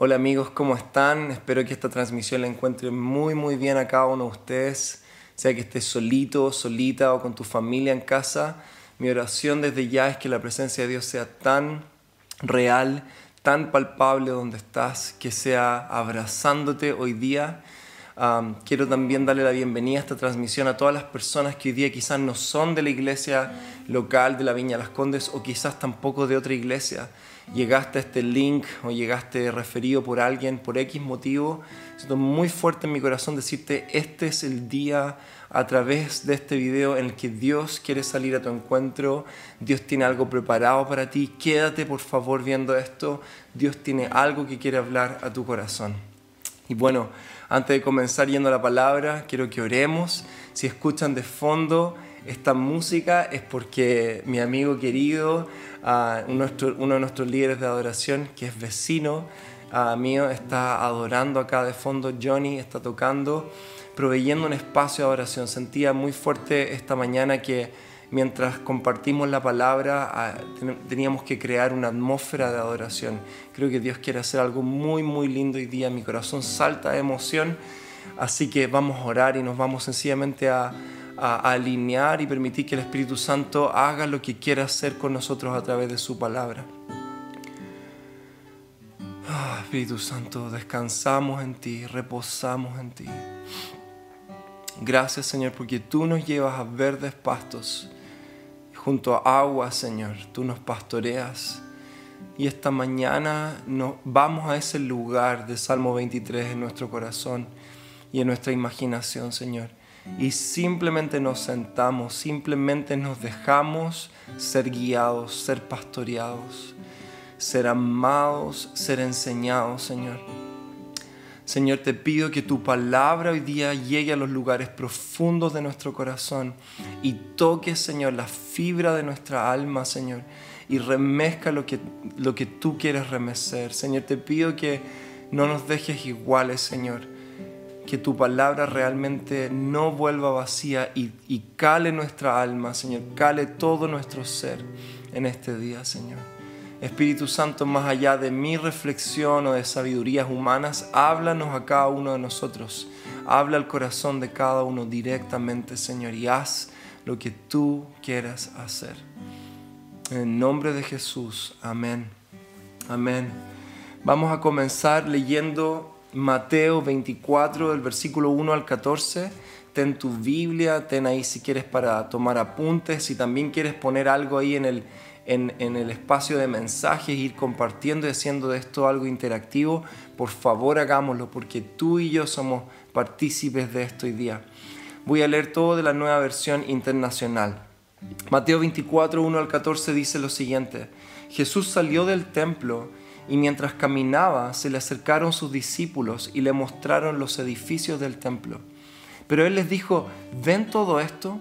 Hola amigos, ¿cómo están? Espero que esta transmisión la encuentre muy muy bien a cada uno de ustedes, sea que estés solito, solita o con tu familia en casa. Mi oración desde ya es que la presencia de Dios sea tan real, tan palpable donde estás, que sea abrazándote hoy día. quiero también darle la bienvenida a esta transmisión a todas las personas que hoy día quizás no son de la iglesia local de la Viña Las Condes o quizás tampoco de otra iglesia llegaste a este link o llegaste referido por alguien por X motivo, siento muy fuerte en mi corazón decirte, este es el día a través de este video en el que Dios quiere salir a tu encuentro, Dios tiene algo preparado para ti, quédate por favor viendo esto, Dios tiene algo que quiere hablar a tu corazón. Y bueno, antes de comenzar yendo a la palabra, quiero que oremos, si escuchan de fondo, esta música es porque mi amigo querido, uno de nuestros líderes de adoración, que es vecino mío, está adorando acá de fondo. Johnny está tocando, proveyendo un espacio de adoración. Sentía muy fuerte esta mañana que mientras compartimos la palabra teníamos que crear una atmósfera de adoración. Creo que Dios quiere hacer algo muy, muy lindo hoy día. Mi corazón salta de emoción. Así que vamos a orar y nos vamos sencillamente a a, alinear y permitir que el Espíritu Santo haga lo que quiera hacer con nosotros a través de su palabra. Ah, Espíritu Santo, descansamos en ti, reposamos en ti. Gracias Señor porque tú nos llevas a verdes pastos. Junto a agua, Señor, tú nos pastoreas. Y esta mañana nos vamos a ese lugar de Salmo 23 en nuestro corazón y en nuestra imaginación, Señor y simplemente nos sentamos, simplemente nos dejamos ser guiados, ser pastoreados, ser amados, ser enseñados, Señor. Señor, te pido que tu palabra hoy día llegue a los lugares profundos de nuestro corazón y toque, Señor, la fibra de nuestra alma, Señor, y remezca lo que, lo que tú quieres remecer. Señor, te pido que no nos dejes iguales, Señor que tu palabra realmente no vuelva vacía y, y, cale nuestra alma, Señor, cale todo nuestro ser en este día, Señor. Espíritu Santo, más allá de mi reflexión o de sabidurías humanas, háblanos a cada uno de nosotros. Habla al corazón de cada uno directamente, Señor, y haz lo que tú quieras hacer. En el nombre de Jesús, amén. Amén. Vamos a comenzar leyendo Mateo 24, del versículo 1 al 14. Ten tu Biblia, ten ahí si quieres para tomar apuntes, si también quieres poner algo ahí en el, en, el espacio de mensajes, ir compartiendo y haciendo de esto algo interactivo, por favor hagámoslo, porque tú y yo somos partícipes de esto hoy día. Voy a leer todo de la nueva versión internacional. Mateo 24, 1 al 14 dice lo siguiente. Jesús salió del templo y mientras caminaba se le acercaron sus discípulos y le mostraron los edificios del templo. Pero él les dijo, ¿ven todo esto?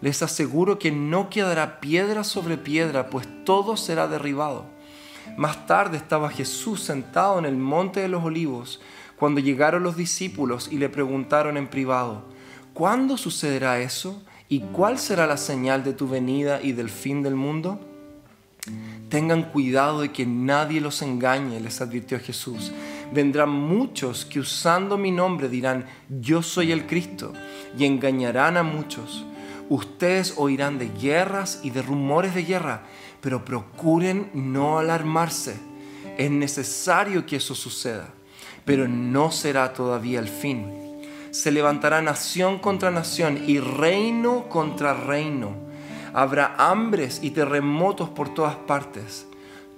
Les aseguro que no quedará piedra sobre piedra, pues todo será derribado. Más tarde estaba Jesús sentado en el monte de los olivos, cuando llegaron los discípulos y le preguntaron en privado, ¿cuándo sucederá eso? ¿Y cuál será la señal de tu venida y del fin del mundo? Tengan cuidado de que nadie los engañe, les advirtió Jesús. Vendrán muchos que usando mi nombre dirán, yo soy el Cristo, y engañarán a muchos. Ustedes oirán de guerras y de rumores de guerra, pero procuren no alarmarse. Es necesario que eso suceda, pero no será todavía el fin. Se levantará nación contra nación y reino contra reino habrá hambres y terremotos por todas partes.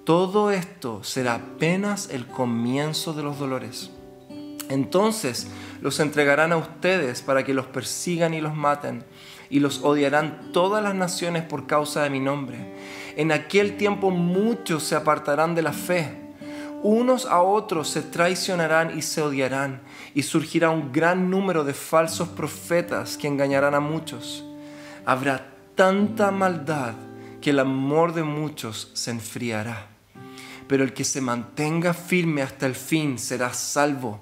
Todo esto será apenas el comienzo de los dolores. Entonces los entregarán a ustedes para que los persigan y los maten, y los odiarán todas las naciones por causa de mi nombre. En aquel tiempo muchos se apartarán de la fe, unos a otros se traicionarán y se odiarán, y surgirá un gran número de falsos profetas que engañarán a muchos. Habrá tanta maldad que el amor de muchos se enfriará. Pero el que se mantenga firme hasta el fin será salvo.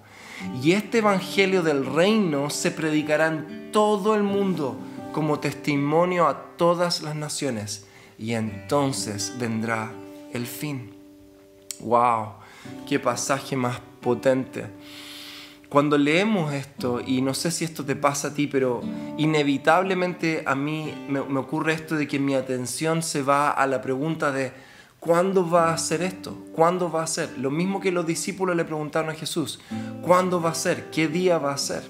Y este Evangelio del Reino se predicará en todo el mundo como testimonio a todas las naciones. Y entonces vendrá el fin. ¡Wow! ¡Qué pasaje más potente. Cuando leemos esto, y no sé si esto te pasa a ti, pero inevitablemente a mí me, ocurre esto de que mi atención se va a la pregunta de ¿cuándo va a ser esto? ¿Cuándo va a ser? Lo mismo que los discípulos le preguntaron a Jesús, ¿cuándo va a ser? ¿Qué día va a ser?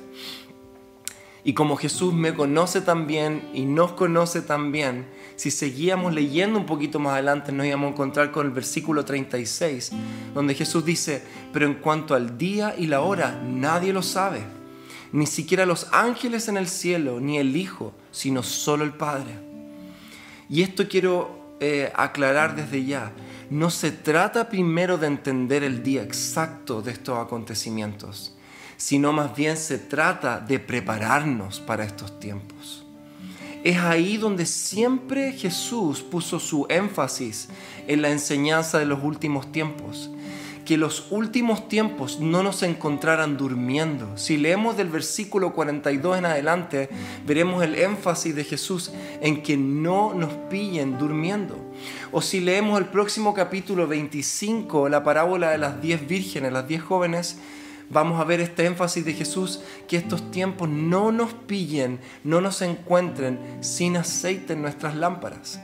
Y como Jesús me conoce también y nos conoce también, si seguíamos leyendo un poquito más adelante nos íbamos a encontrar con el versículo 36, donde Jesús dice, pero en cuanto al día y la hora, nadie lo sabe, ni siquiera los ángeles en el cielo, ni el Hijo, sino solo el Padre. Y esto quiero eh, aclarar desde ya, no se trata primero de entender el día exacto de estos acontecimientos sino más bien se trata de prepararnos para estos tiempos. Es ahí donde siempre Jesús puso su énfasis en la enseñanza de los últimos tiempos. Que los últimos tiempos no nos encontraran durmiendo. Si leemos del versículo 42 en adelante, veremos el énfasis de Jesús en que no nos pillen durmiendo. O si leemos el próximo capítulo 25, la parábola de las diez vírgenes, las diez jóvenes, vamos a ver este énfasis de Jesús, que estos tiempos no nos pillen, no nos encuentren sin aceite en nuestras lámparas.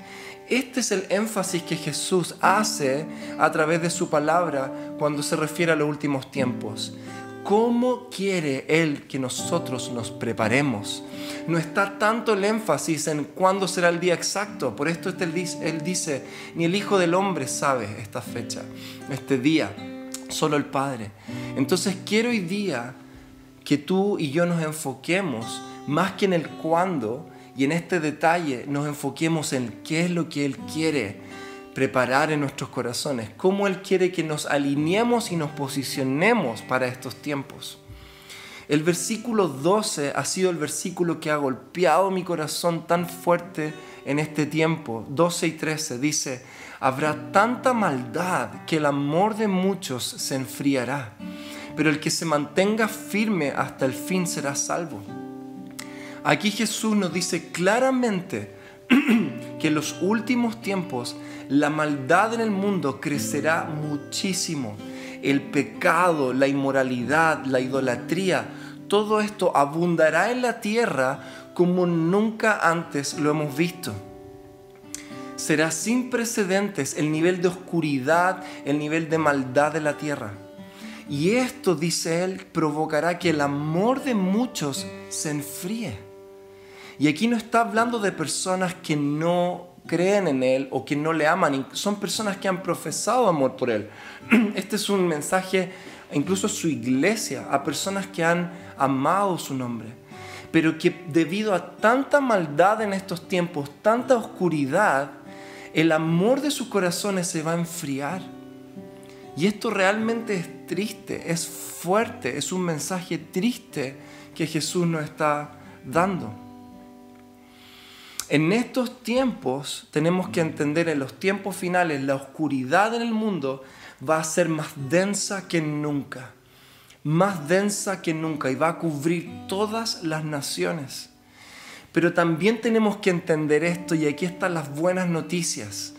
Este es el énfasis que Jesús hace a través de su palabra cuando se refiere a los últimos tiempos. ¿Cómo quiere Él que nosotros nos preparemos? No está tanto el énfasis en cuándo será el día exacto. Por esto este Él dice, ni el Hijo del Hombre sabe esta fecha, este día solo el Padre. Entonces quiero hoy día que tú y yo nos enfoquemos más que en el cuándo y en este detalle nos enfoquemos en qué es lo que Él quiere preparar en nuestros corazones, cómo Él quiere que nos alineemos y nos posicionemos para estos tiempos. El versículo 12 ha sido el versículo que ha golpeado mi corazón tan fuerte en este tiempo. 12 y 13 dice, habrá tanta maldad que el amor de muchos se enfriará, pero el que se mantenga firme hasta el fin será salvo. Aquí Jesús nos dice claramente que en los últimos tiempos la maldad en el mundo crecerá muchísimo. El pecado, la inmoralidad, la idolatría, todo esto abundará en la tierra como nunca antes lo hemos visto será sin precedentes el nivel de oscuridad, el nivel de maldad de la tierra. Y esto, dice él, provocará que el amor de muchos se enfríe. Y aquí no está hablando de personas que no creen en Él o que no le aman, son personas que han profesado amor por Él. Este es un mensaje incluso a su iglesia, a personas que han amado su nombre, pero que debido a tanta maldad en estos tiempos, tanta oscuridad, el amor de sus corazones se va a enfriar. Y esto realmente es triste, es fuerte, es un mensaje triste que Jesús nos está dando. En estos tiempos tenemos que entender, en los tiempos finales, la oscuridad en el mundo va a ser más densa que nunca, más densa que nunca y va a cubrir todas las naciones. Pero también tenemos que entender esto y aquí están las buenas noticias.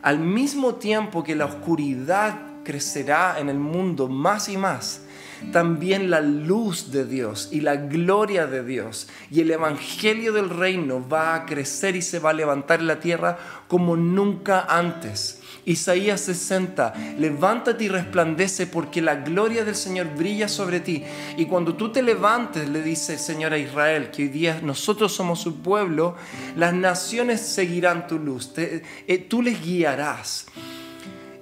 Al mismo tiempo que la oscuridad crecerá en el mundo más y más, también la luz de Dios y la gloria de Dios y el evangelio del reino va a crecer y se va a levantar en la tierra como nunca antes. Isaías 60, levántate y resplandece porque la gloria del Señor brilla sobre ti. Y cuando tú te levantes, le dice el Señor a Israel, que hoy día nosotros somos su pueblo, las naciones seguirán tu luz, eh, tú les guiarás.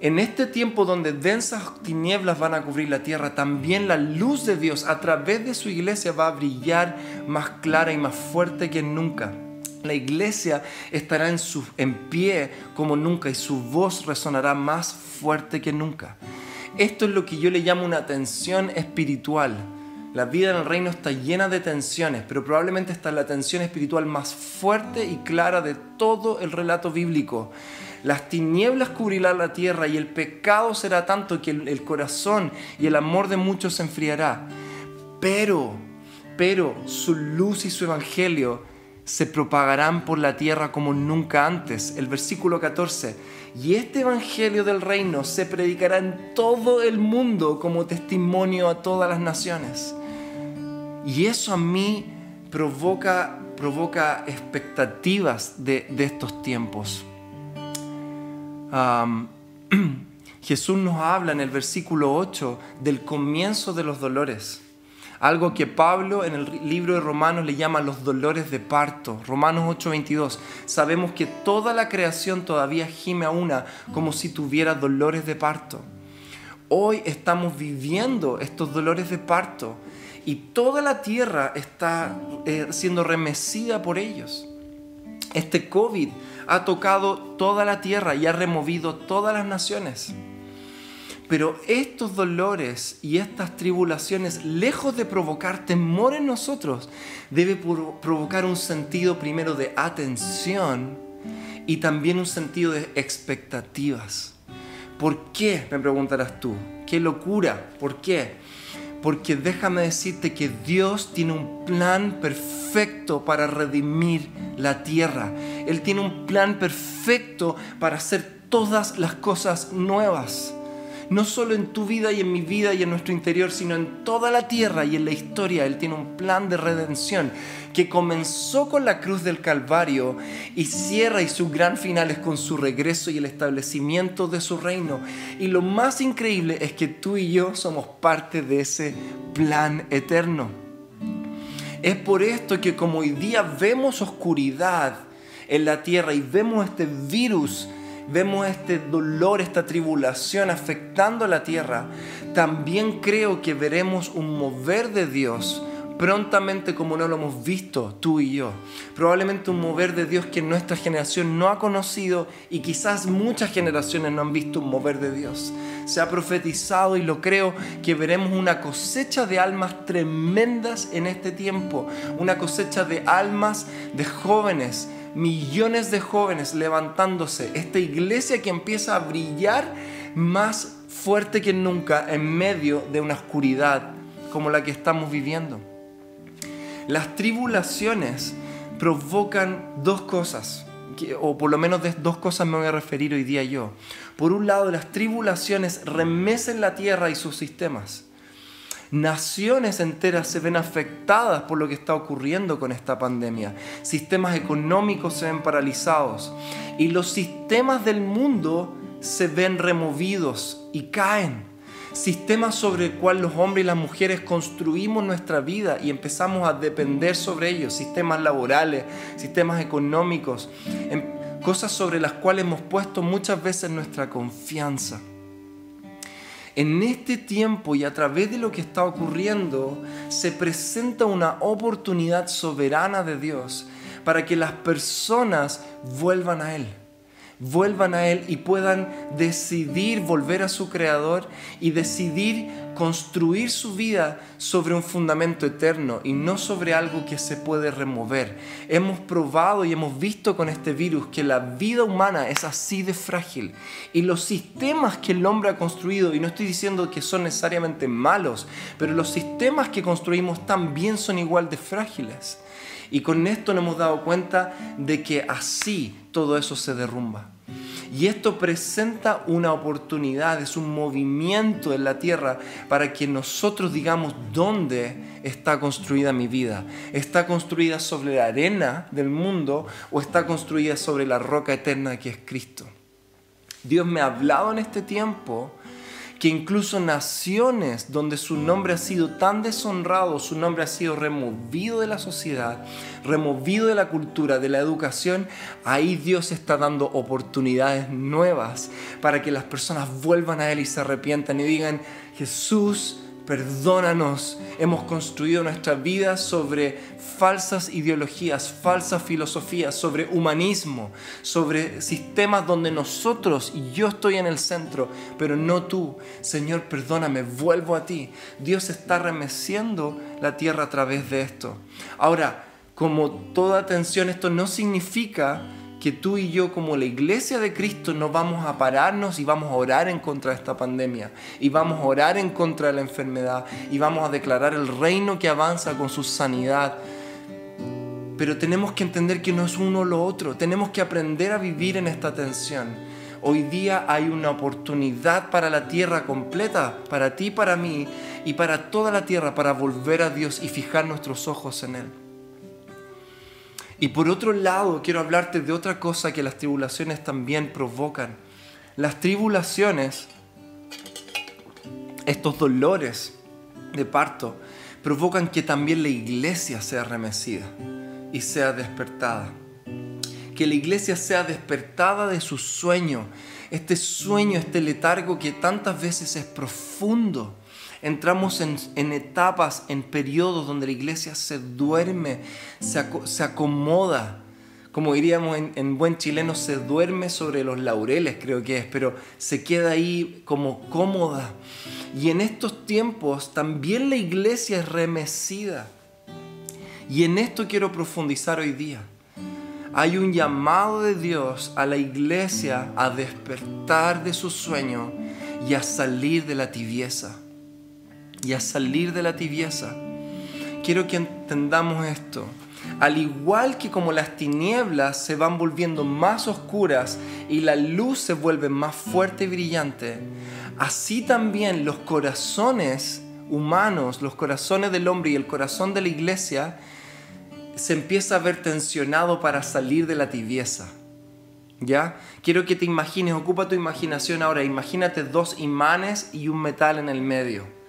En este tiempo donde densas tinieblas van a cubrir la tierra, también la luz de Dios a través de su iglesia va a brillar más clara y más fuerte que nunca. La iglesia estará en, su, en pie como nunca y su voz resonará más fuerte que nunca. Esto es lo que yo le llamo una tensión espiritual. La vida en el reino está llena de tensiones, pero probablemente está la tensión espiritual más fuerte y clara de todo el relato bíblico. Las tinieblas cubrirán la tierra y el pecado será tanto que el corazón y el amor de muchos se enfriará. Pero, pero su luz y su evangelio se propagarán por la tierra como nunca antes. El versículo 14. Y este Evangelio del Reino se predicará en todo el mundo como testimonio a todas las naciones. Y eso a mí provoca, provoca expectativas de, estos tiempos. Jesús nos habla en el versículo 8 del comienzo de los dolores. Algo que Pablo en el libro de Romanos le llama los dolores de parto. Romanos 8:22. Sabemos que toda la creación todavía gime a una como si tuviera dolores de parto. Hoy estamos viviendo estos dolores de parto y toda la tierra está eh, siendo remecida por ellos. Este COVID ha tocado toda la tierra y ha removido todas las naciones. Pero estos dolores y estas tribulaciones, lejos de provocar temor en nosotros, debe provocar un sentido primero de atención y también un sentido de expectativas. ¿Por qué? Me preguntarás tú. ¿Qué locura? ¿Por qué? Porque déjame decirte que Dios tiene un plan perfecto para redimir la tierra. Él tiene un plan perfecto para hacer todas las cosas nuevas no solo en tu vida y en mi vida y en nuestro interior, sino en toda la tierra y en la historia. Él tiene un plan de redención que comenzó con la cruz del Calvario y cierra y su gran final es con su regreso y el establecimiento de su reino. Y lo más increíble es que tú y yo somos parte de ese plan eterno. Es por esto que como hoy día vemos oscuridad en la tierra y vemos este virus vemos este dolor, esta tribulación afectando a la tierra, también creo que veremos un mover de Dios prontamente como no lo hemos visto tú y yo. Probablemente un mover de Dios que nuestra generación no ha conocido y quizás muchas generaciones no han visto un mover de Dios. Se ha profetizado y lo creo que veremos una cosecha de almas tremendas en este tiempo, una cosecha de almas de jóvenes millones de jóvenes levantándose, esta iglesia que empieza a brillar más fuerte que nunca en medio de una oscuridad como la que estamos viviendo. Las tribulaciones provocan dos cosas, o por lo menos de dos cosas me voy a referir hoy día yo. Por un lado, las tribulaciones remecen la tierra y sus sistemas. Naciones enteras se ven afectadas por lo que está ocurriendo con esta pandemia. Sistemas económicos se ven paralizados y los sistemas del mundo se ven removidos y caen. Sistemas sobre el cual los hombres y las mujeres construimos nuestra vida y empezamos a depender sobre ellos. Sistemas laborales, sistemas económicos, cosas sobre las cuales hemos puesto muchas veces nuestra confianza en este tiempo y a través de lo que está ocurriendo, se presenta una oportunidad soberana de Dios para que las personas vuelvan a Él vuelvan a Él y puedan decidir volver a su Creador y decidir construir su vida sobre un fundamento eterno y no sobre algo que se puede remover. Hemos probado y hemos visto con este virus que la vida humana es así de frágil y los sistemas que el hombre ha construido, y no estoy diciendo que son necesariamente malos, pero los sistemas que construimos también son igual de frágiles. Y con esto nos hemos dado cuenta de que así todo eso se derrumba. Y esto presenta una oportunidad, es un movimiento en la tierra para que nosotros digamos dónde está construida mi vida. ¿Está construida sobre la arena del mundo o está construida sobre la roca eterna que es Cristo? Dios me ha hablado en este tiempo que incluso naciones donde su nombre ha sido tan deshonrado, su nombre ha sido removido de la sociedad, removido de la cultura, de la educación, ahí Dios está dando oportunidades nuevas para que las personas vuelvan a Él y se arrepientan y digan, Jesús, perdónanos. Hemos construido nuestra vida sobre falsas ideologías, falsas filosofías, sobre humanismo, sobre sistemas donde nosotros y yo estoy en el centro, pero no tú. Señor, perdóname, vuelvo a ti. Dios está remeciendo la tierra a través de esto. Ahora, como toda atención, esto no significa que tú y yo como la iglesia de Cristo no vamos a pararnos y vamos a orar en contra de esta pandemia y vamos a orar en contra de la enfermedad y vamos a declarar el reino que avanza con su sanidad. pero tenemos que entender que no es uno lo otro. Tenemos que aprender a vivir en esta tensión. Hoy día hay una oportunidad para la tierra completa, para ti, para mí y para toda la tierra, para volver a Dios y fijar nuestros ojos en Él. Y por otro lado, quiero hablarte de otra cosa que las tribulaciones también provocan. Las tribulaciones, estos dolores de parto, provocan que también la iglesia sea remecida y sea despertada. Que la iglesia sea despertada de su sueño, este sueño, este letargo que tantas veces es profundo. Entramos en, etapas, en periodos donde la iglesia se duerme, se, acomoda, como diríamos en, en, buen chileno, se duerme sobre los laureles, creo que es, pero se queda ahí como cómoda. Y en estos tiempos también la iglesia es remecida. Y en esto quiero profundizar hoy día. Hay un llamado de Dios a la iglesia a despertar de su sueño y a salir de la tibieza. Y a salir de la tibieza. Quiero que entendamos esto. Al igual que como las tinieblas se van volviendo más oscuras y la luz se vuelve más fuerte y brillante, así también los corazones humanos, los corazones del hombre y el corazón de la iglesia se empieza a ver tensionado para salir de la tibieza. ¿Ya? Quiero que te imagines, ocupa tu imaginación ahora, imagínate dos imanes y un metal en el medio.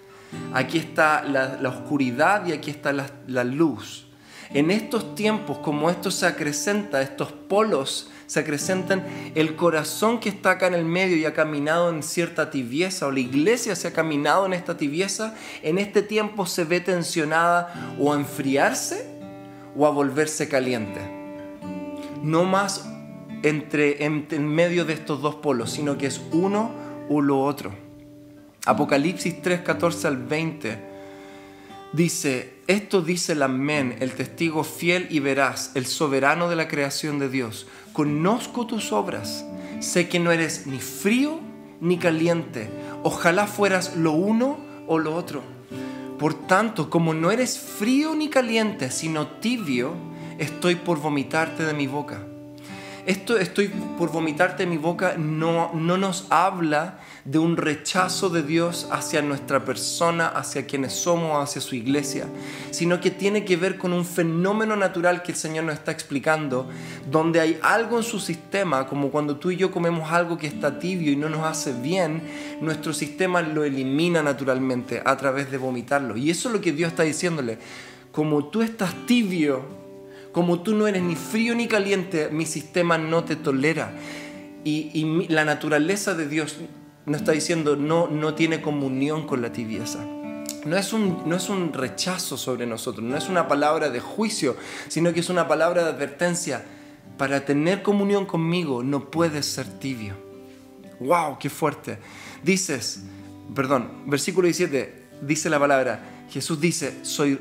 Aquí está la, oscuridad y aquí está la, luz. En estos tiempos, como esto se acrecenta, estos polos se acrecentan, el corazón que está acá en el medio y ha caminado en cierta tibieza, o la iglesia se ha caminado en esta tibieza, en este tiempo se ve tensionada o a enfriarse o a volverse caliente. No más entre, en, medio de estos dos polos, sino que es uno o lo otro. Apocalipsis 3, 14 al 20 dice, esto dice el amén, el testigo fiel y veraz, el soberano de la creación de Dios. Conozco tus obras, sé que no eres ni frío ni caliente. Ojalá fueras lo uno o lo otro. Por tanto, como no eres frío ni caliente, sino tibio, estoy por vomitarte de mi boca. Esto estoy por vomitarte de mi boca no, no nos habla de un rechazo de Dios hacia nuestra persona, hacia quienes somos, hacia su iglesia, sino que tiene que ver con un fenómeno natural que el Señor nos está explicando, donde hay algo en su sistema, como cuando tú y yo comemos algo que está tibio y no nos hace bien, nuestro sistema lo elimina naturalmente a través de vomitarlo. Y eso es lo que Dios está diciéndole. Como tú estás tibio, como tú no eres ni frío ni caliente, mi sistema no te tolera. Y, la naturaleza de Dios nos está diciendo no, no tiene comunión con la tibieza. No es, un, no es un rechazo sobre nosotros, no es una palabra de juicio, sino que es una palabra de advertencia. Para tener comunión conmigo no puedes ser tibio. ¡Wow! ¡Qué fuerte! Dices, perdón, versículo 17, dice la palabra, Jesús dice, soy,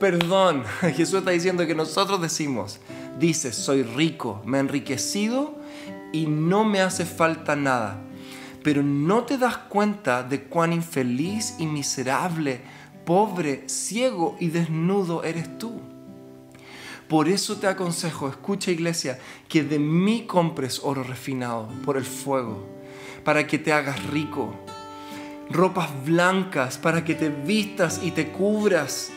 perdón, Jesús está diciendo que nosotros decimos, dice, soy rico, me he enriquecido y no me hace falta nada pero no te das cuenta de cuán infeliz y miserable, pobre, ciego y desnudo eres tú. Por eso te aconsejo, escucha iglesia, que de mí compres oro refinado por el fuego, para que te hagas rico, ropas blancas, para que te vistas y te cubras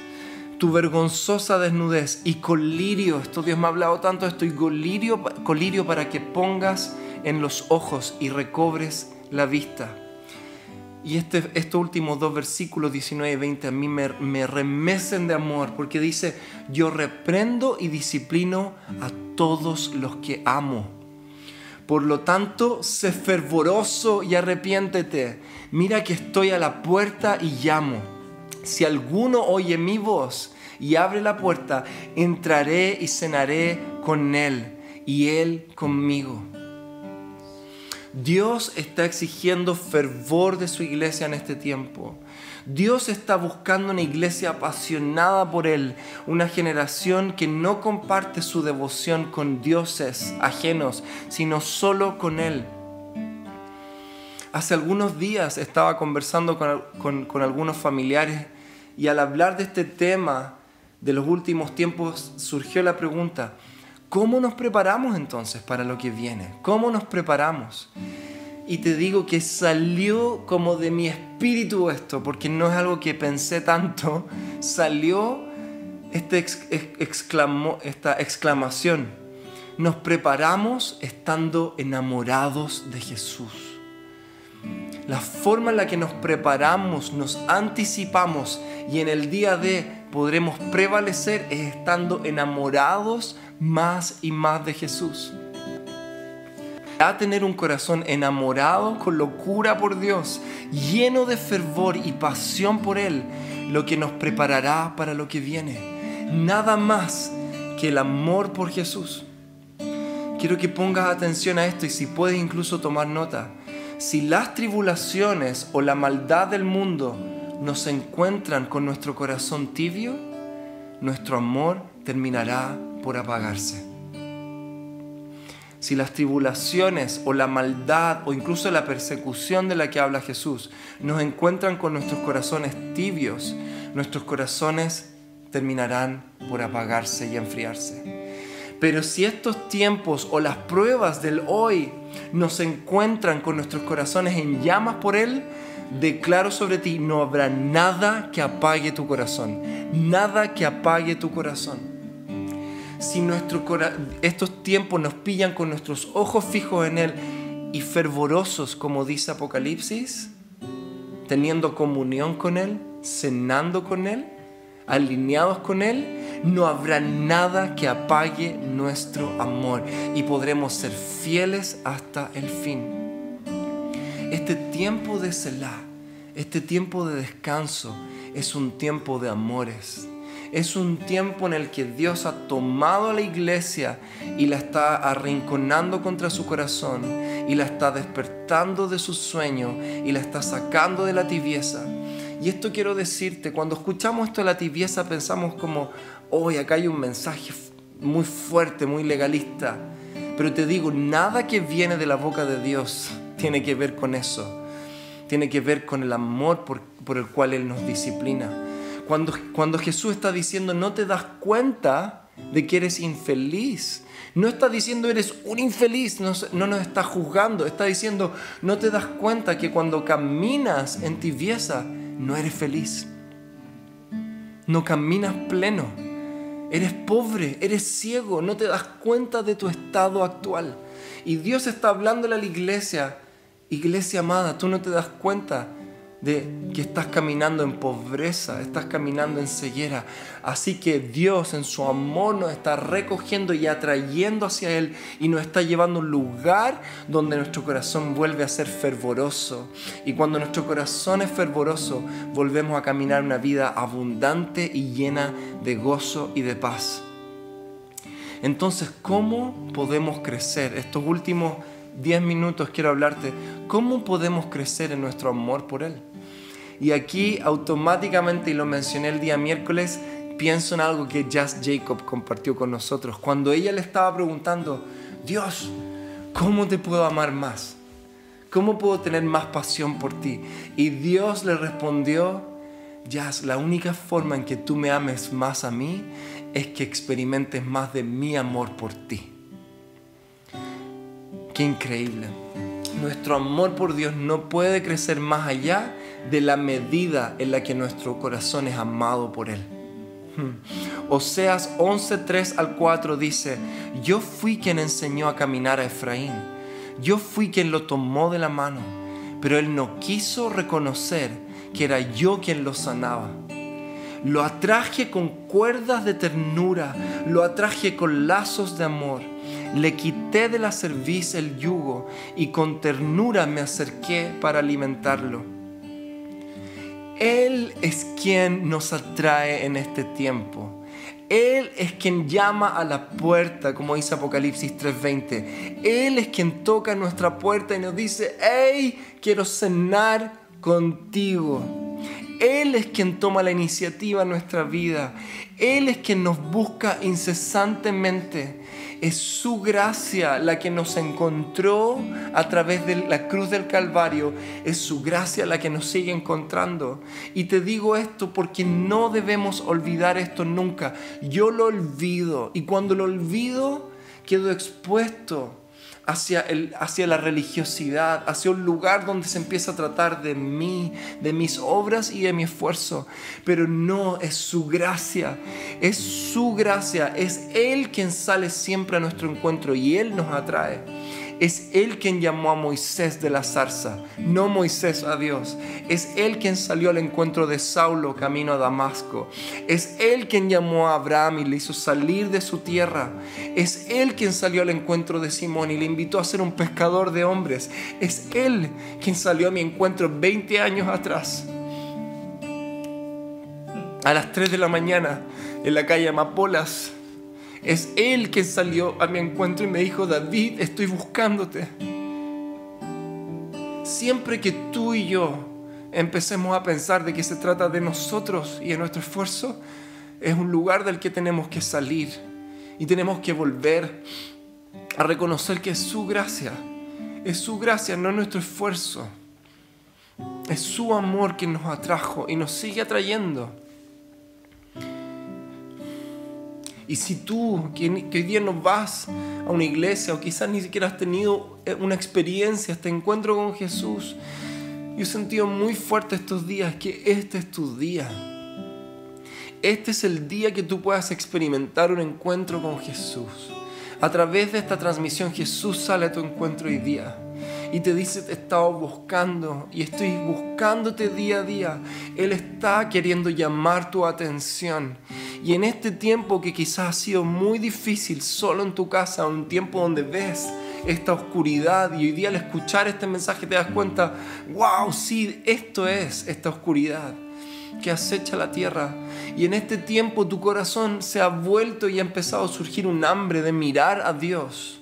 tu vergonzosa desnudez y colirio, esto Dios me ha hablado tanto, estoy colirio, colirio para que pongas en los ojos y recobres la vista. Y este, estos últimos dos versículos 19 y 20 a mí me, me remecen de amor porque dice, yo reprendo y disciplino a todos los que amo. Por lo tanto, sé fervoroso y arrepiéntete. Mira que estoy a la puerta y llamo. Si alguno oye mi voz y abre la puerta, entraré y cenaré con él y él conmigo. Dios está exigiendo fervor de su iglesia en este tiempo. Dios está buscando una iglesia apasionada por Él, una generación que no comparte su devoción con dioses ajenos, sino solo con Él. Hace algunos días estaba conversando con, algunos familiares y al hablar de este tema de los últimos tiempos surgió la pregunta, ¿cómo nos preparamos entonces para lo que viene? ¿Cómo nos preparamos? Y te digo que salió como de mi espíritu esto, porque no es algo que pensé tanto, salió este esta exclamación. Nos preparamos estando enamorados de Jesús. La forma en la que nos preparamos, nos anticipamos y en el día de podremos prevalecer es estando enamorados más y más de Jesús. A tener un corazón enamorado con locura por Dios, lleno de fervor y pasión por Él, lo que nos preparará para lo que viene. Nada más que el amor por Jesús. Quiero que pongas atención a esto y si puedes incluso tomar nota. Si las tribulaciones o la maldad del mundo nos encuentran con nuestro corazón tibio, nuestro amor terminará por apagarse. Si las tribulaciones o la maldad o incluso la persecución de la que habla Jesús nos encuentran con nuestros corazones tibios, nuestros corazones terminarán por apagarse y enfriarse. Pero si estos tiempos o las pruebas del hoy nos encuentran con nuestros corazones en llamas por Él, declaro sobre ti, no habrá nada que apague tu corazón. Nada que apague tu corazón. Si nuestro estos tiempos nos pillan con nuestros ojos fijos en Él y fervorosos, como dice Apocalipsis, teniendo comunión con Él, cenando con Él, alineados con Él, no habrá nada que apague nuestro amor y podremos ser fieles hasta el fin. Este tiempo de Selah, este tiempo de descanso, es un tiempo de amores. Es un tiempo en el que Dios ha tomado a la iglesia y la está arrinconando contra su corazón y la está despertando de su sueño y la está sacando de la tibieza. Y esto quiero decirte, cuando escuchamos esto de la tibieza pensamos como, hoy acá hay un mensaje muy fuerte, muy legalista. Pero te digo, nada que viene de la boca de Dios tiene que ver con eso. Tiene que ver con el amor por, el cual Él nos disciplina. Cuando, cuando Jesús está diciendo, no te das cuenta de que eres infeliz. No está diciendo eres un infeliz, no, no, nos está juzgando. Está diciendo, no te das cuenta que cuando caminas en tibieza, no eres feliz. No caminas pleno Eres pobre, eres ciego, no te das cuenta de tu estado actual. Y Dios está hablando a la iglesia, iglesia amada, tú no te das cuenta de que estás caminando en pobreza, estás caminando en ceguera. Así que Dios en su amor nos está recogiendo y atrayendo hacia Él y nos está llevando a un lugar donde nuestro corazón vuelve a ser fervoroso. Y cuando nuestro corazón es fervoroso, volvemos a caminar una vida abundante y llena de gozo y de paz. Entonces, ¿cómo podemos crecer? Estos últimos 10 minutos quiero hablarte, ¿cómo podemos crecer en nuestro amor por Él? Y aquí automáticamente, y lo mencioné el día miércoles, pienso en algo que Jazz Jacob compartió con nosotros. Cuando ella le estaba preguntando, Dios, ¿cómo te puedo amar más? ¿Cómo puedo tener más pasión por ti? Y Dios le respondió, Jazz, la única forma en que tú me ames más a mí es que experimentes más de mi amor por ti. Increíble. Nuestro amor por Dios no puede crecer más allá de la medida en la que nuestro corazón es amado por Él. Hmm. Oseas 11, 3 al 4 dice, yo fui quien enseñó a caminar a Efraín, yo fui quien lo tomó de la mano, pero él no quiso reconocer que era yo quien lo sanaba. Lo atraje con cuerdas de ternura, lo atraje con lazos de amor. Le quité de la cerviz el yugo y con ternura me acerqué para alimentarlo. Él es quien nos atrae en este tiempo. Él es quien llama a la puerta, como dice Apocalipsis 3:20. Él es quien toca nuestra puerta y nos dice, hey, quiero cenar contigo. Él es quien toma la iniciativa en nuestra vida. Él es quien nos busca incesantemente. Es su gracia la que nos encontró a través de la cruz del Calvario. Es su gracia la que nos sigue encontrando. Y te digo esto porque no debemos olvidar esto nunca. Yo lo olvido y cuando lo olvido quedo expuesto hacia, el, hacia la religiosidad, hacia un lugar donde se empieza a tratar de mí, de mis obras y de mi esfuerzo. Pero no, es su gracia, es su gracia, es Él quien sale siempre a nuestro encuentro y Él nos atrae. Es Él quien llamó a Moisés de la zarza, no Moisés a Dios. Es Él quien salió al encuentro de Saulo camino a Damasco. Es Él quien llamó a Abraham y le hizo salir de su tierra. Es Él quien salió al encuentro de Simón y le invitó a ser un pescador de hombres. Es Él quien salió a mi encuentro 20 años atrás. A las 3 de la mañana en la calle Amapolas es Él quien salió a mi encuentro y me dijo, David, estoy buscándote. Siempre que tú y yo empecemos a pensar de que se trata de nosotros y de nuestro esfuerzo, es un lugar del que tenemos que salir y tenemos que volver a reconocer que es su gracia, es su gracia, no nuestro esfuerzo. Es su amor que nos atrajo y nos sigue atrayendo. Y si tú, que, hoy día no vas a una iglesia o quizás ni siquiera has tenido eh, una experiencia, este encuentro con Jesús, yo he sentido muy fuerte estos días que este es tu día. Este es el día que tú puedas experimentar un encuentro con Jesús. A través de esta transmisión Jesús sale a tu encuentro hoy día y te dice, te he estado buscando y estoy buscándote día a día. Él está queriendo llamar tu atención. Y en este tiempo que quizás ha sido muy difícil solo en tu casa, un tiempo donde ves esta oscuridad y hoy día al escuchar este mensaje te das cuenta, wow, sí, esto es esta oscuridad que acecha la tierra. Y en este tiempo tu corazón se ha vuelto y ha empezado a surgir un hambre de mirar a Dios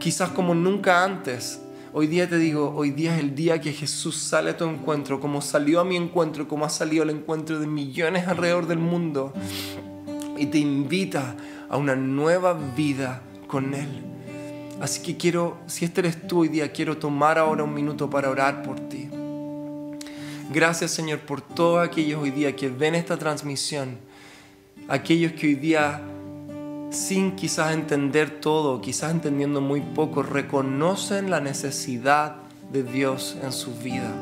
quizás como nunca antes. Hoy día te digo, hoy día es el día que Jesús sale a tu encuentro, como salió a mi encuentro, como ha salido al encuentro de millones alrededor del mundo, y te invita a una nueva vida con Él. Así que quiero, si este eres tú hoy día, quiero tomar ahora un minuto para orar por ti. Gracias Señor por todos aquellos hoy día que ven esta transmisión, aquellos que hoy día sin quizás entender todo, quizás entendiendo muy poco, reconocen la necesidad de Dios en su vida.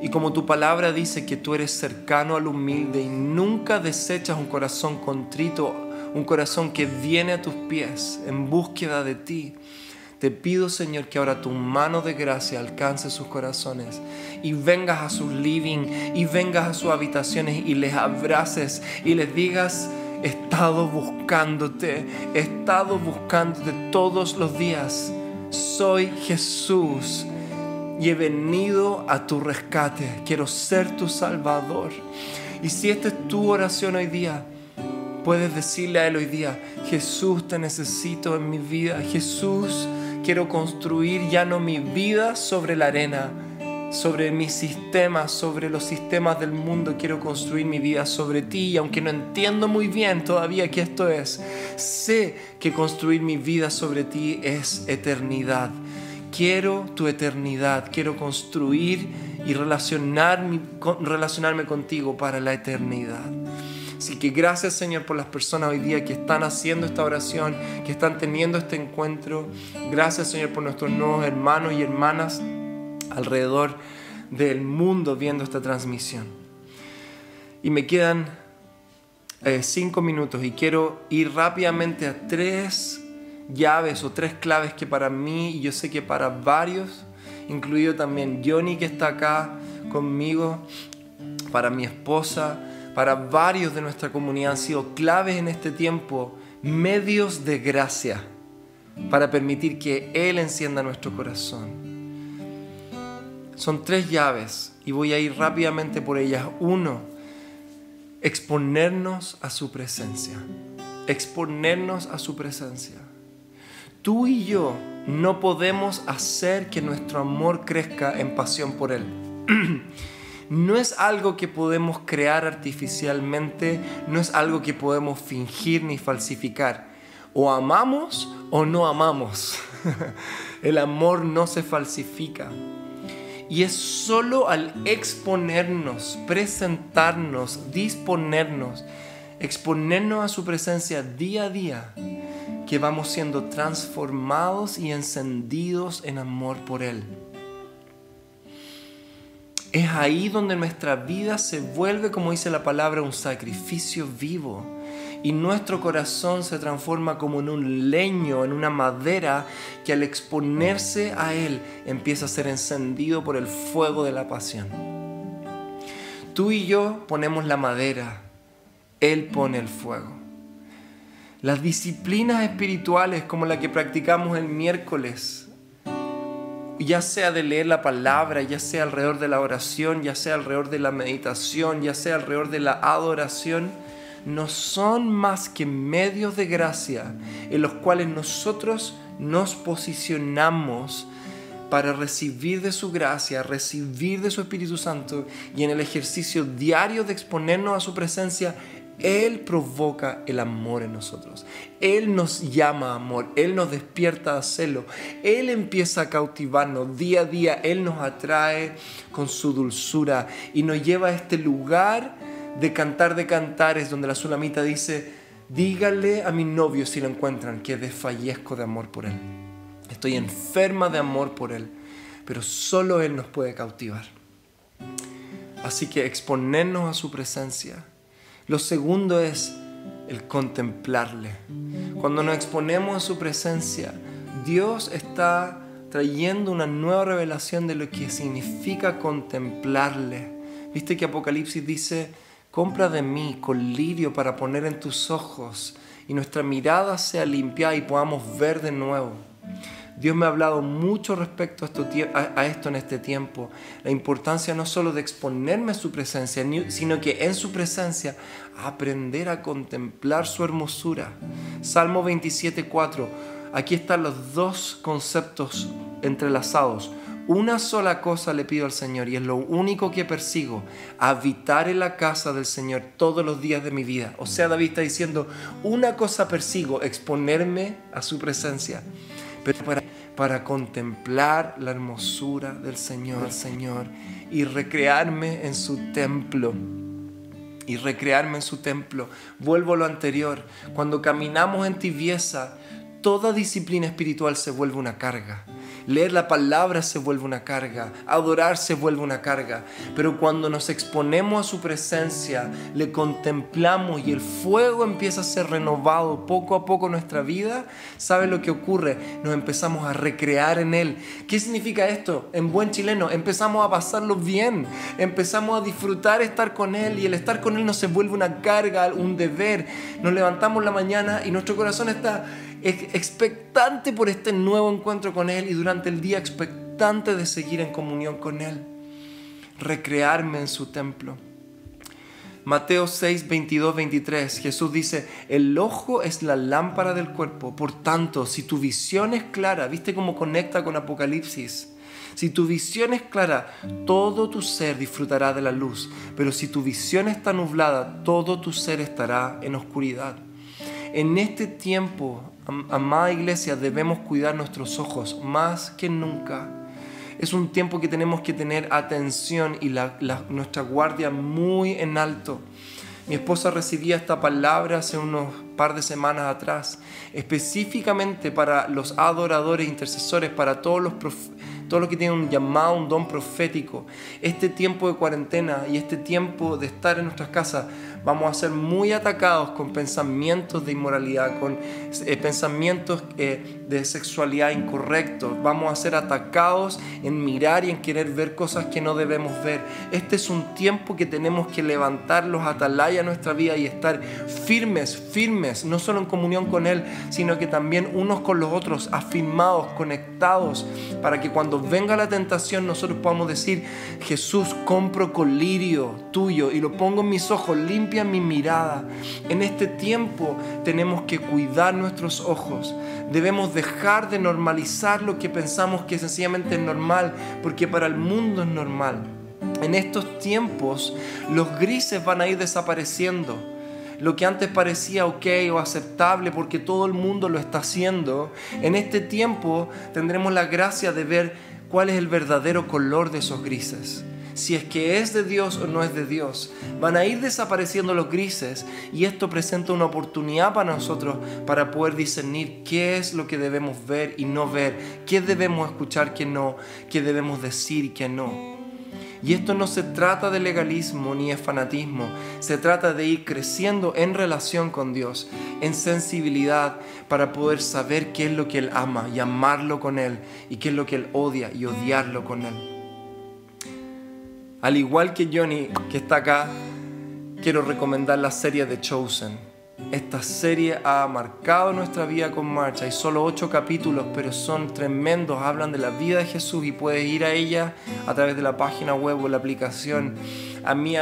Y como tu palabra dice que tú eres cercano al humilde y nunca desechas un corazón contrito, un corazón que viene a tus pies en búsqueda de ti, te pido Señor que ahora tu mano de gracia alcance sus corazones y vengas a sus living y vengas a sus habitaciones y les abraces y les digas, He estado buscándote, he estado buscándote todos los días. Soy Jesús y he venido a tu rescate. Quiero ser tu Salvador. Y si esta es tu oración hoy día, puedes decirle a Él hoy día, Jesús te necesito en mi vida. Jesús, quiero construir ya no mi vida sobre la arena, sobre mis sistemas, sobre los sistemas del mundo. Quiero construir mi vida sobre ti y aunque no entiendo muy bien todavía qué esto es, sé que construir mi vida sobre ti es eternidad. Quiero tu eternidad, quiero construir y relacionarme, relacionarme contigo para la eternidad. Así que gracias Señor por las personas hoy día que están haciendo esta oración, que están teniendo este encuentro. Gracias Señor por nuestros nuevos hermanos y hermanas alrededor del mundo viendo esta transmisión. Y me quedan eh, cinco minutos y quiero ir rápidamente a tres llaves o tres claves que para mí y yo sé que para varios, incluido también Johnny que está acá conmigo, para mi esposa, para varios de nuestra comunidad han sido claves en este tiempo, medios de gracia para permitir que Él encienda nuestro corazón. Son tres llaves y voy a ir rápidamente por ellas. Uno, exponernos a su presencia. Exponernos a su presencia. Tú y yo no podemos hacer que nuestro amor crezca en pasión por Él. no es algo que podemos crear artificialmente, no es algo que podemos fingir ni falsificar. O amamos o no amamos. El amor no se falsifica. Y es solo al exponernos, presentarnos, disponernos, exponernos a su presencia día a día, que vamos siendo transformados y encendidos en amor por Él. Es ahí donde nuestra vida se vuelve, como dice la palabra, un sacrificio vivo. Y nuestro corazón se transforma como en un leño, en una madera que al exponerse a Él empieza a ser encendido por el fuego de la pasión. Tú y yo ponemos la madera, Él pone el fuego. Las disciplinas espirituales como la que practicamos el miércoles ya sea de leer la palabra, ya sea alrededor de la oración, ya sea alrededor de la meditación, ya sea alrededor de la adoración, no son más que medios de gracia en los cuales nosotros nos posicionamos para recibir de su gracia, recibir de su Espíritu Santo y en el ejercicio diario de exponernos a su presencia, él provoca el amor en nosotros. Él nos llama amor. Él nos despierta a celo. Él empieza a cautivarnos día a día. Él nos atrae con su dulzura y nos lleva a este lugar de cantar de cantares donde la sulamita dice, dígale a mi novio si lo encuentran que desfallezco de amor por él. Estoy enferma de amor por él, pero solo él nos puede cautivar. Así que exponernos a su presencia lo segundo es el contemplarle. Cuando nos exponemos a su presencia, Dios está trayendo una nueva revelación de lo que significa contemplarle. Viste que Apocalipsis dice, compra de mí colirio para poner en tus ojos y nuestra mirada sea limpia y podamos ver de nuevo. Dios me ha hablado mucho respecto a esto, en este tiempo. La importancia no solo de exponerme a su presencia, sino que en su presencia aprender a contemplar su hermosura. Salmo 27.4. Aquí están los dos conceptos entrelazados. Una sola cosa le pido al Señor y es lo único que persigo, habitar en la casa del Señor todos los días de mi vida. O sea, David está diciendo, una cosa persigo, exponerme a su presencia pero para, contemplar la hermosura del Señor, Señor, y recrearme en su templo y recrearme en su templo. Vuelvo a lo anterior. Cuando caminamos en tibieza, toda disciplina espiritual se vuelve una carga. Leer la palabra se vuelve una carga, adorar se vuelve una carga, pero cuando nos exponemos a su presencia, le contemplamos y el fuego empieza a ser renovado poco a poco en nuestra vida, ¿sabe lo que ocurre? Nos empezamos a recrear en Él. ¿Qué significa esto? En buen chileno, empezamos a pasarlo bien, empezamos a disfrutar estar con Él y el estar con Él no se vuelve una carga, un deber. Nos levantamos la mañana y nuestro corazón está expectante por este nuevo encuentro con Él y durante el día expectante de seguir en comunión con Él. Recrearme en su templo. Mateo 6, 22, 23, Jesús dice, el ojo es la lámpara del cuerpo, por tanto, si tu visión es clara, ¿viste cómo conecta con Apocalipsis? Si tu visión es clara, todo tu ser disfrutará de la luz, pero si tu visión está nublada, todo tu ser estará en oscuridad. En este tiempo Amada iglesia, debemos cuidar nuestros ojos más que nunca. Es un tiempo que tenemos que tener atención y nuestra guardia muy en alto. Mi esposa recibía esta palabra hace unos par de semanas atrás, específicamente para los adoradores, intercesores, para todos los todo lo que tiene un llamado, un don profético. Este tiempo de cuarentena y este tiempo de estar en nuestras casas vamos a ser muy atacados con pensamientos de inmoralidad, con eh, pensamientos eh, de sexualidad incorrectos. Vamos a ser atacados en mirar y en querer ver cosas que no debemos ver. Este es un tiempo que tenemos que levantar los atalayas a nuestra vida y estar firmes, firmes, no solo en comunión con Él, sino que también unos con los otros, afirmados, conectados, para que cuando venga la tentación nosotros podamos decir, Jesús, compro colirio tuyo y lo pongo en mis ojos limpios mi mirada. En este tiempo tenemos que cuidar nuestros ojos. Debemos dejar de normalizar lo que pensamos que sencillamente es normal, porque para el mundo es normal. En estos tiempos los grises van a ir desapareciendo. Lo que antes parecía ok o aceptable porque todo el mundo lo está haciendo, en este tiempo tendremos la gracia de ver cuál es el verdadero color de esos grises. Si es que es de Dios o no es de Dios. Van a ir desapareciendo los grises y esto presenta una oportunidad para nosotros para poder discernir qué es lo que debemos ver y no ver, qué debemos escuchar, qué no, qué debemos decir qué no. Y esto no se trata de legalismo ni de fanatismo, se trata de ir creciendo en relación con Dios, en sensibilidad para poder saber qué es lo que Él ama y amarlo con Él y qué es lo que Él odia y odiarlo con Él. Al igual que Johnny, que está acá, quiero recomendar la serie de Chosen esta serie ha marcado nuestra vida con marcha. Hay solo ocho capítulos, pero son tremendos. Hablan de la vida de Jesús y puedes ir a ella a través de la página web o la aplicación. A mí,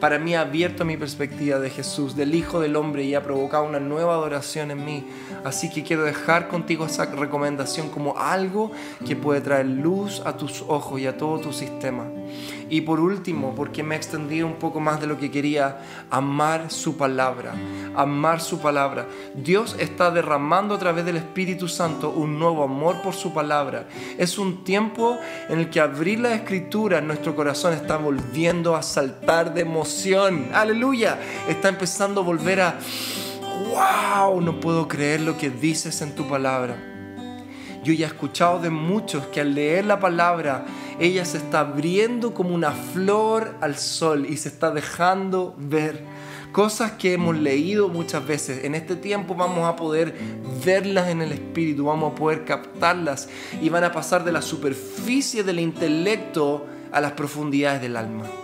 para mí ha abierto mi perspectiva de Jesús, del Hijo del Hombre y ha provocado una nueva adoración en mí. Así que quiero dejar contigo esa recomendación como algo que puede traer luz a tus ojos y a todo tu sistema. Y por último, porque me he extendido un poco más de lo que quería, amar su palabra, amar su palabra. Dios está derramando a través del Espíritu Santo un nuevo amor por su palabra. Es un tiempo en el que abrir la escritura nuestro corazón está volviendo a saltar de emoción. Aleluya. Está empezando a volver a, wow, no puedo creer lo que dices en tu palabra. Yo ya he escuchado de muchos que al leer la palabra, ella se está abriendo como una flor al sol y se está dejando ver. Cosas que hemos leído muchas veces. En este tiempo vamos a poder verlas en el espíritu, vamos a poder captarlas y van a pasar de la superficie del intelecto a las profundidades del alma.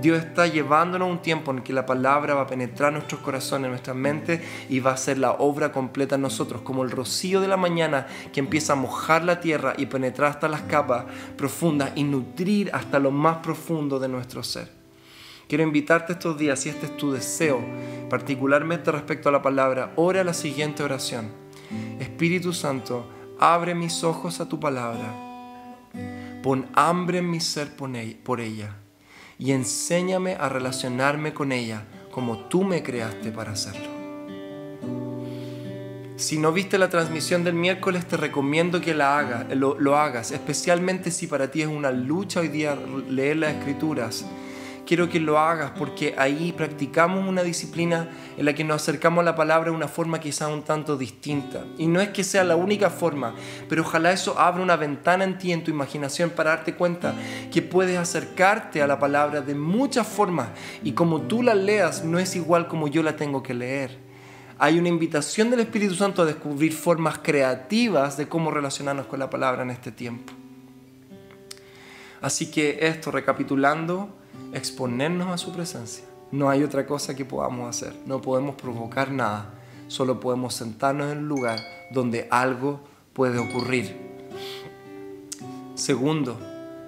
Dios está llevándonos un tiempo en que la palabra va a penetrar nuestros corazones, nuestra mente y va a ser la obra completa en nosotros, como el rocío de la mañana que empieza a mojar la tierra y penetrar hasta las capas profundas y nutrir hasta lo más profundo de nuestro ser. Quiero invitarte estos días, si este es tu deseo, particularmente respecto a la palabra, ora la siguiente oración. Espíritu Santo, abre mis ojos a tu palabra. Pon hambre en mi ser por ella y enséñame a relacionarme con ella como tú me creaste para hacerlo. Si no viste la transmisión del miércoles, te recomiendo que la hagas, lo, lo hagas, especialmente si para ti es una lucha hoy día leer las escrituras quiero que lo hagas porque ahí practicamos una disciplina en la que nos acercamos a la palabra de una forma quizá un tanto distinta. Y no es que sea la única forma, pero ojalá eso abra una ventana en ti, en tu imaginación, para darte cuenta que puedes acercarte a la palabra de muchas formas y como tú la leas no es igual como yo la tengo que leer. Hay una invitación del Espíritu Santo a descubrir formas creativas de cómo relacionarnos con la palabra en este tiempo. Así que esto, recapitulando, exponernos a su presencia. No hay otra cosa que podamos hacer. No podemos provocar nada. Solo podemos sentarnos en un lugar donde algo puede ocurrir. Segundo,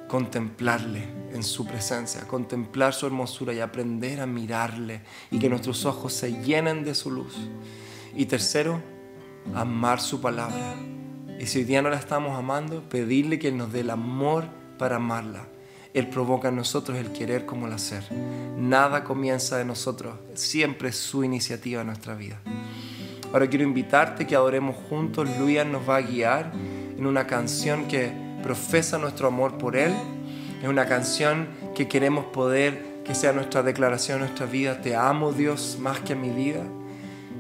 contemplarle en su presencia, contemplar su hermosura y aprender a mirarle y que nuestros ojos se llenen de su luz. Y tercero, amar su palabra. Y si hoy día no la estamos amando, pedirle que nos dé el amor para amarla él provoca en nosotros el querer como el hacer. Nada comienza de nosotros, siempre es su iniciativa en nuestra vida. Ahora quiero invitarte que adoremos juntos. Luis nos va a guiar en una canción que profesa nuestro amor por Él. Es una canción que queremos poder que sea nuestra declaración, nuestra vida. Te amo Dios más que a mi vida.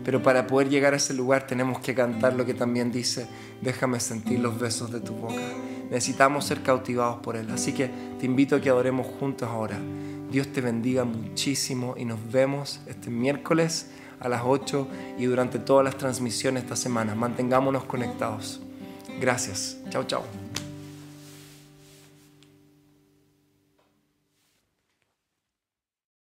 Pero para poder llegar a ese lugar tenemos que cantar lo que también dice, déjame sentir los besos de tu boca. Necesitamos ser cautivados por Él. Así que te invito a que adoremos juntos ahora. Dios te bendiga muchísimo y nos vemos este miércoles a las 8 y durante todas las transmisiones esta semana. Mantengámonos conectados. Gracias. Chao, chao.